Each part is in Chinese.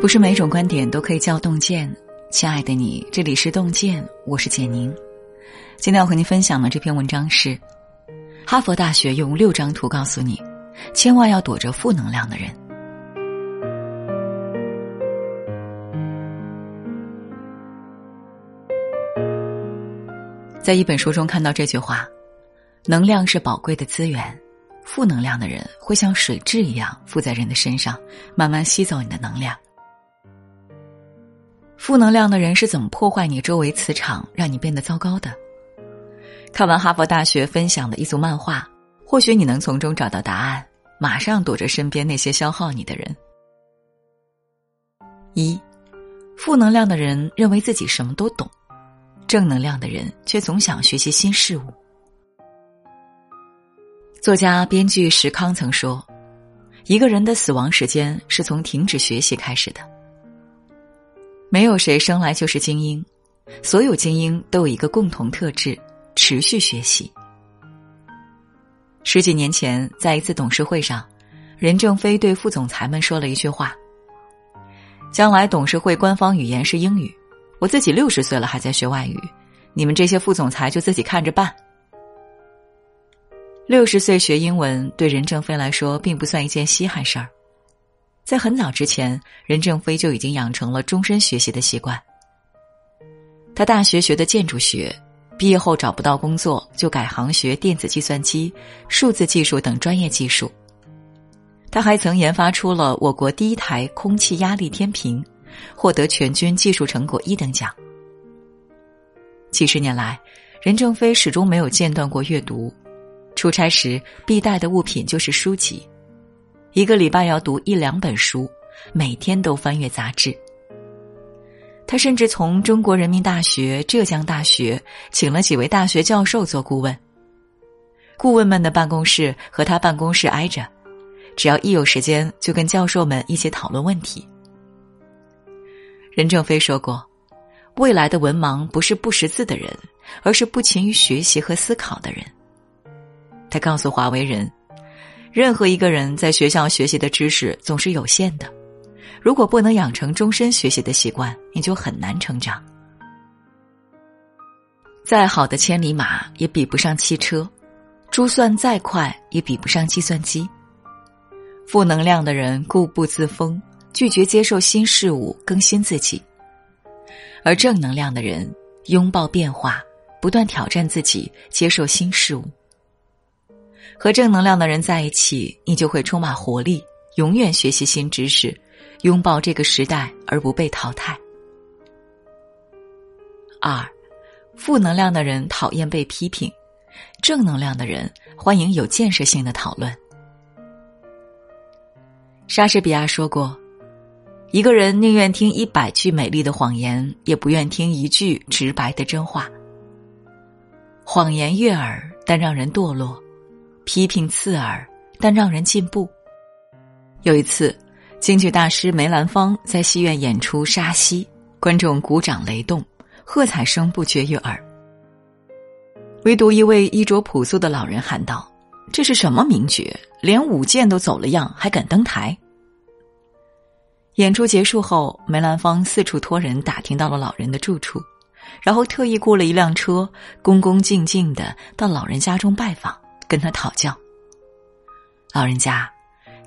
不是每种观点都可以叫洞见，亲爱的你，这里是洞见，我是简宁。今天要和您分享的这篇文章是：哈佛大学用六张图告诉你，千万要躲着负能量的人。在一本书中看到这句话：“能量是宝贵的资源，负能量的人会像水蛭一样附在人的身上，慢慢吸走你的能量。”负能量的人是怎么破坏你周围磁场，让你变得糟糕的？看完哈佛大学分享的一组漫画，或许你能从中找到答案。马上躲着身边那些消耗你的人。一，负能量的人认为自己什么都懂，正能量的人却总想学习新事物。作家、编剧石康曾说：“一个人的死亡时间是从停止学习开始的。”没有谁生来就是精英，所有精英都有一个共同特质：持续学习。十几年前，在一次董事会上，任正非对副总裁们说了一句话：“将来董事会官方语言是英语，我自己六十岁了还在学外语，你们这些副总裁就自己看着办。”六十岁学英文对任正非来说并不算一件稀罕事儿。在很早之前，任正非就已经养成了终身学习的习惯。他大学学的建筑学，毕业后找不到工作，就改行学电子计算机、数字技术等专业技术。他还曾研发出了我国第一台空气压力天平，获得全军技术成果一等奖。几十年来，任正非始终没有间断过阅读，出差时必带的物品就是书籍。一个礼拜要读一两本书，每天都翻阅杂志。他甚至从中国人民大学、浙江大学请了几位大学教授做顾问。顾问们的办公室和他办公室挨着，只要一有时间，就跟教授们一起讨论问题。任正非说过：“未来的文盲不是不识字的人，而是不勤于学习和思考的人。”他告诉华为人。任何一个人在学校学习的知识总是有限的，如果不能养成终身学习的习惯，你就很难成长。再好的千里马也比不上汽车，珠算再快也比不上计算机。负能量的人固步自封，拒绝接受新事物，更新自己；而正能量的人拥抱变化，不断挑战自己，接受新事物。和正能量的人在一起，你就会充满活力，永远学习新知识，拥抱这个时代而不被淘汰。二，负能量的人讨厌被批评，正能量的人欢迎有建设性的讨论。莎士比亚说过：“一个人宁愿听一百句美丽的谎言，也不愿听一句直白的真话。谎言悦耳，但让人堕落。”批评刺耳，但让人进步。有一次，京剧大师梅兰芳在戏院演出《沙溪》，观众鼓掌雷动，喝彩声不绝于耳。唯独一位衣着朴素的老人喊道：“这是什么名角？连舞剑都走了样，还敢登台？”演出结束后，梅兰芳四处托人打听到了老人的住处，然后特意雇了一辆车，恭恭敬敬的到老人家中拜访。跟他讨教，老人家，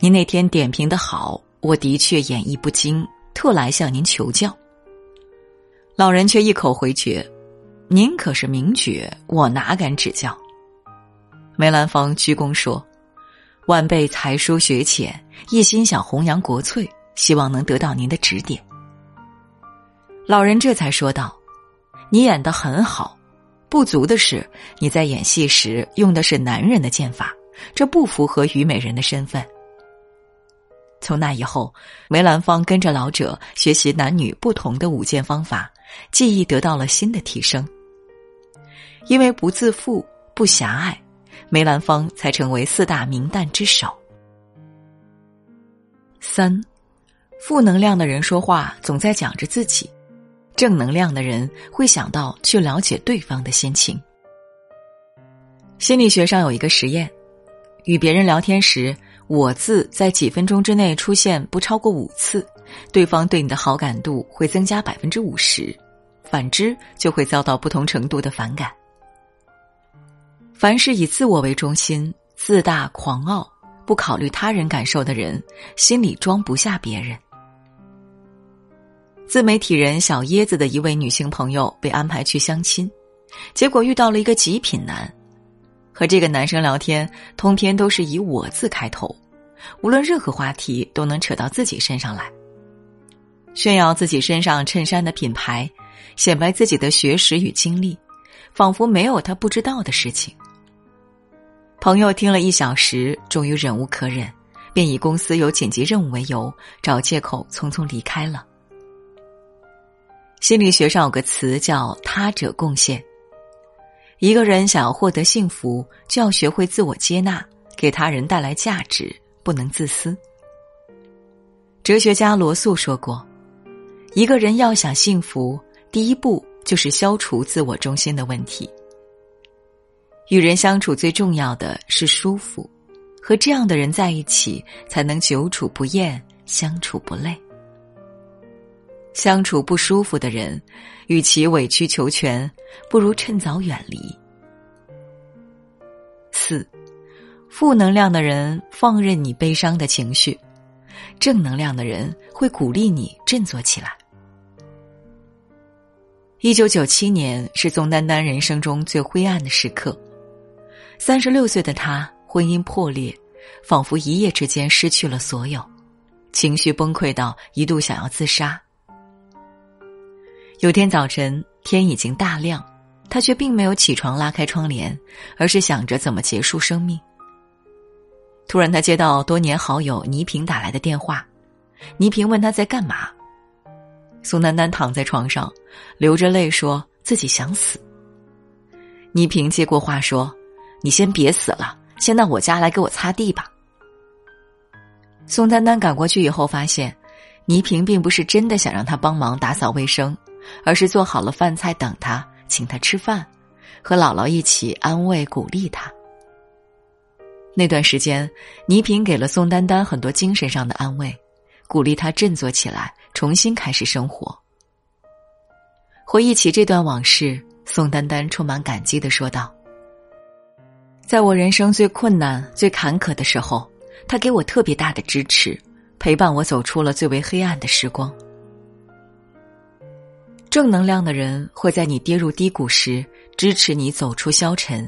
您那天点评的好，我的确演绎不精，特来向您求教。老人却一口回绝：“您可是名角，我哪敢指教？”梅兰芳鞠躬说：“晚辈才疏学浅，一心想弘扬国粹，希望能得到您的指点。”老人这才说道：“你演的很好。”不足的是，你在演戏时用的是男人的剑法，这不符合虞美人的身份。从那以后，梅兰芳跟着老者学习男女不同的舞剑方法，技艺得到了新的提升。因为不自负、不狭隘，梅兰芳才成为四大名旦之首。三，负能量的人说话总在讲着自己。正能量的人会想到去了解对方的心情。心理学上有一个实验，与别人聊天时，我字在几分钟之内出现不超过五次，对方对你的好感度会增加百分之五十，反之就会遭到不同程度的反感。凡是以自我为中心、自大狂傲、不考虑他人感受的人，心里装不下别人。自媒体人小椰子的一位女性朋友被安排去相亲，结果遇到了一个极品男，和这个男生聊天，通篇都是以“我”字开头，无论任何话题都能扯到自己身上来，炫耀自己身上衬衫的品牌，显摆自己的学识与经历，仿佛没有他不知道的事情。朋友听了一小时，终于忍无可忍，便以公司有紧急任务为由，找借口匆匆离开了。心理学上有个词叫“他者贡献”。一个人想要获得幸福，就要学会自我接纳，给他人带来价值，不能自私。哲学家罗素说过：“一个人要想幸福，第一步就是消除自我中心的问题。”与人相处最重要的是舒服，和这样的人在一起才能久处不厌，相处不累。相处不舒服的人，与其委曲求全，不如趁早远离。四，负能量的人放任你悲伤的情绪，正能量的人会鼓励你振作起来。一九九七年是宋丹丹人生中最灰暗的时刻。三十六岁的她，婚姻破裂，仿佛一夜之间失去了所有，情绪崩溃到一度想要自杀。有天早晨，天已经大亮，他却并没有起床拉开窗帘，而是想着怎么结束生命。突然，他接到多年好友倪萍打来的电话，倪萍问他在干嘛。宋丹丹躺在床上，流着泪说自己想死。倪萍接过话说。你先别死了，先到我家来给我擦地吧。宋丹丹赶过去以后，发现倪萍并不是真的想让他帮忙打扫卫生，而是做好了饭菜等他，请他吃饭，和姥姥一起安慰鼓励他。那段时间，倪萍给了宋丹丹很多精神上的安慰，鼓励她振作起来，重新开始生活。回忆起这段往事，宋丹丹充满感激的说道。在我人生最困难、最坎坷的时候，他给我特别大的支持，陪伴我走出了最为黑暗的时光。正能量的人会在你跌入低谷时支持你走出消沉，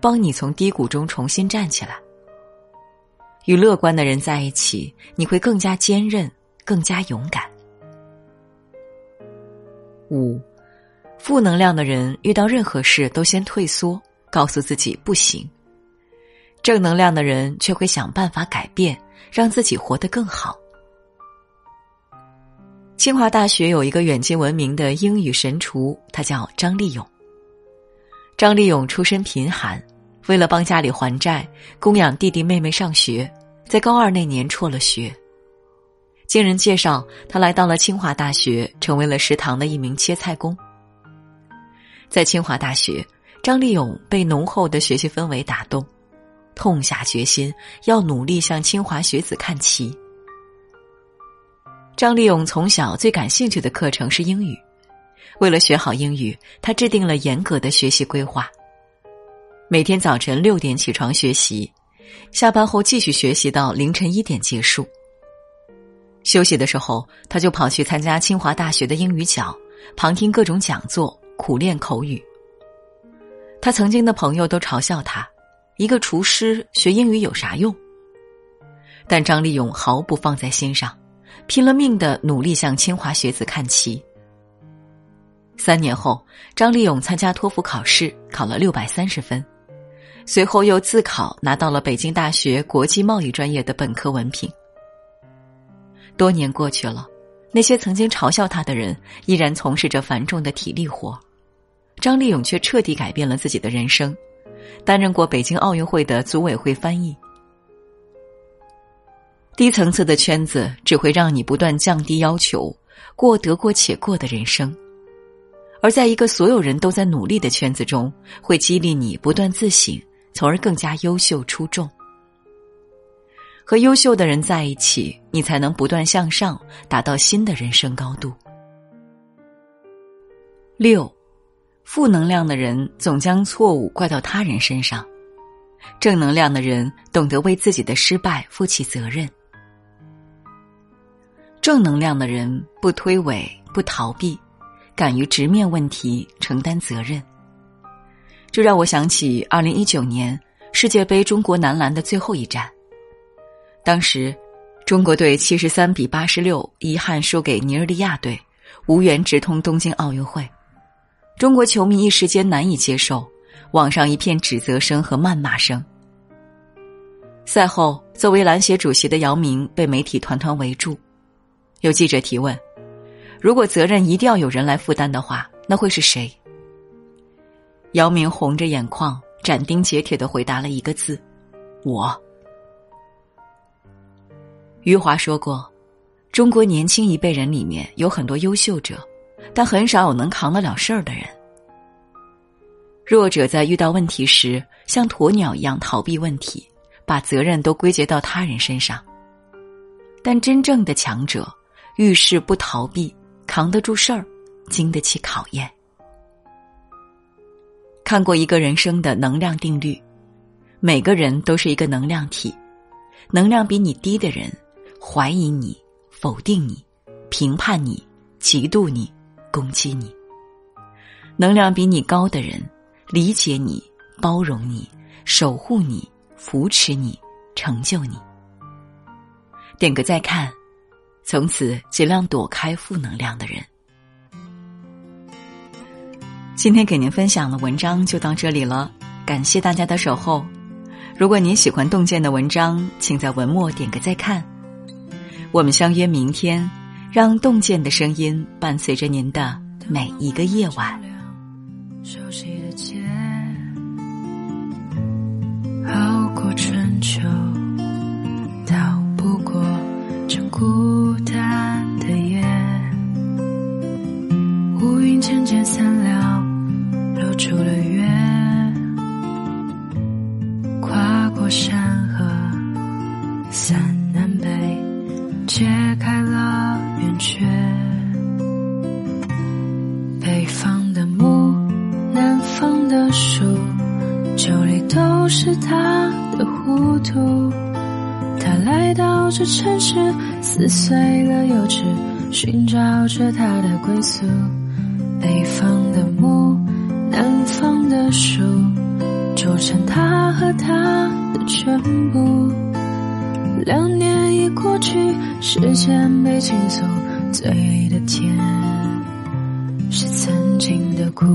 帮你从低谷中重新站起来。与乐观的人在一起，你会更加坚韧、更加勇敢。五，负能量的人遇到任何事都先退缩，告诉自己不行。正能量的人却会想办法改变，让自己活得更好。清华大学有一个远近闻名的英语神厨，他叫张立勇。张立勇出身贫寒，为了帮家里还债，供养弟弟妹妹上学，在高二那年辍了学。经人介绍，他来到了清华大学，成为了食堂的一名切菜工。在清华大学，张立勇被浓厚的学习氛围打动。痛下决心要努力向清华学子看齐。张立勇从小最感兴趣的课程是英语，为了学好英语，他制定了严格的学习规划。每天早晨六点起床学习，下班后继续学习到凌晨一点结束。休息的时候，他就跑去参加清华大学的英语角，旁听各种讲座，苦练口语。他曾经的朋友都嘲笑他。一个厨师学英语有啥用？但张立勇毫不放在心上，拼了命的努力向清华学子看齐。三年后，张立勇参加托福考试，考了六百三十分，随后又自考拿到了北京大学国际贸易专业的本科文凭。多年过去了，那些曾经嘲笑他的人依然从事着繁重的体力活，张立勇却彻底改变了自己的人生。担任过北京奥运会的组委会翻译。低层次的圈子只会让你不断降低要求，过得过且过的人生；而在一个所有人都在努力的圈子中，会激励你不断自省，从而更加优秀出众。和优秀的人在一起，你才能不断向上，达到新的人生高度。六，负能量的人总将错误怪到他人身上，正能量的人懂得为自己的失败负起责任。正能量的人不推诿，不逃避，敢于直面问题，承担责任。这让我想起二零一九年世界杯中国男篮的最后一战。当时，中国队七十三比八十六遗憾输给尼日利亚队，无缘直通东京奥运会。中国球迷一时间难以接受，网上一片指责声和谩骂声。赛后，作为篮协主席的姚明被媒体团团围住，有记者提问：“如果责任一定要有人来负担的话，那会是谁？”姚明红着眼眶，斩钉截铁的回答了一个字：“我。”余华说过：“中国年轻一辈人里面有很多优秀者，但很少有能扛得了事儿的人。弱者在遇到问题时，像鸵鸟一样逃避问题，把责任都归结到他人身上。但真正的强者，遇事不逃避，扛得住事儿，经得起考验。看过一个人生的能量定律，每个人都是一个能量体，能量比你低的人。”怀疑你，否定你，评判你，嫉妒你，攻击你。能量比你高的人，理解你，包容你，守护你，扶持你，成就你。点个再看，从此尽量躲开负能量的人。今天给您分享的文章就到这里了，感谢大家的守候。如果您喜欢洞见的文章，请在文末点个再看。我们相约明天，让洞见的声音伴随着您的每一个夜晚。是他的糊涂。他来到这城市，撕碎了幼稚，寻找着他的归宿。北方的木，南方的树，组成他和他的全部。两年已过去，时间被倾诉，嘴的甜是曾经的苦。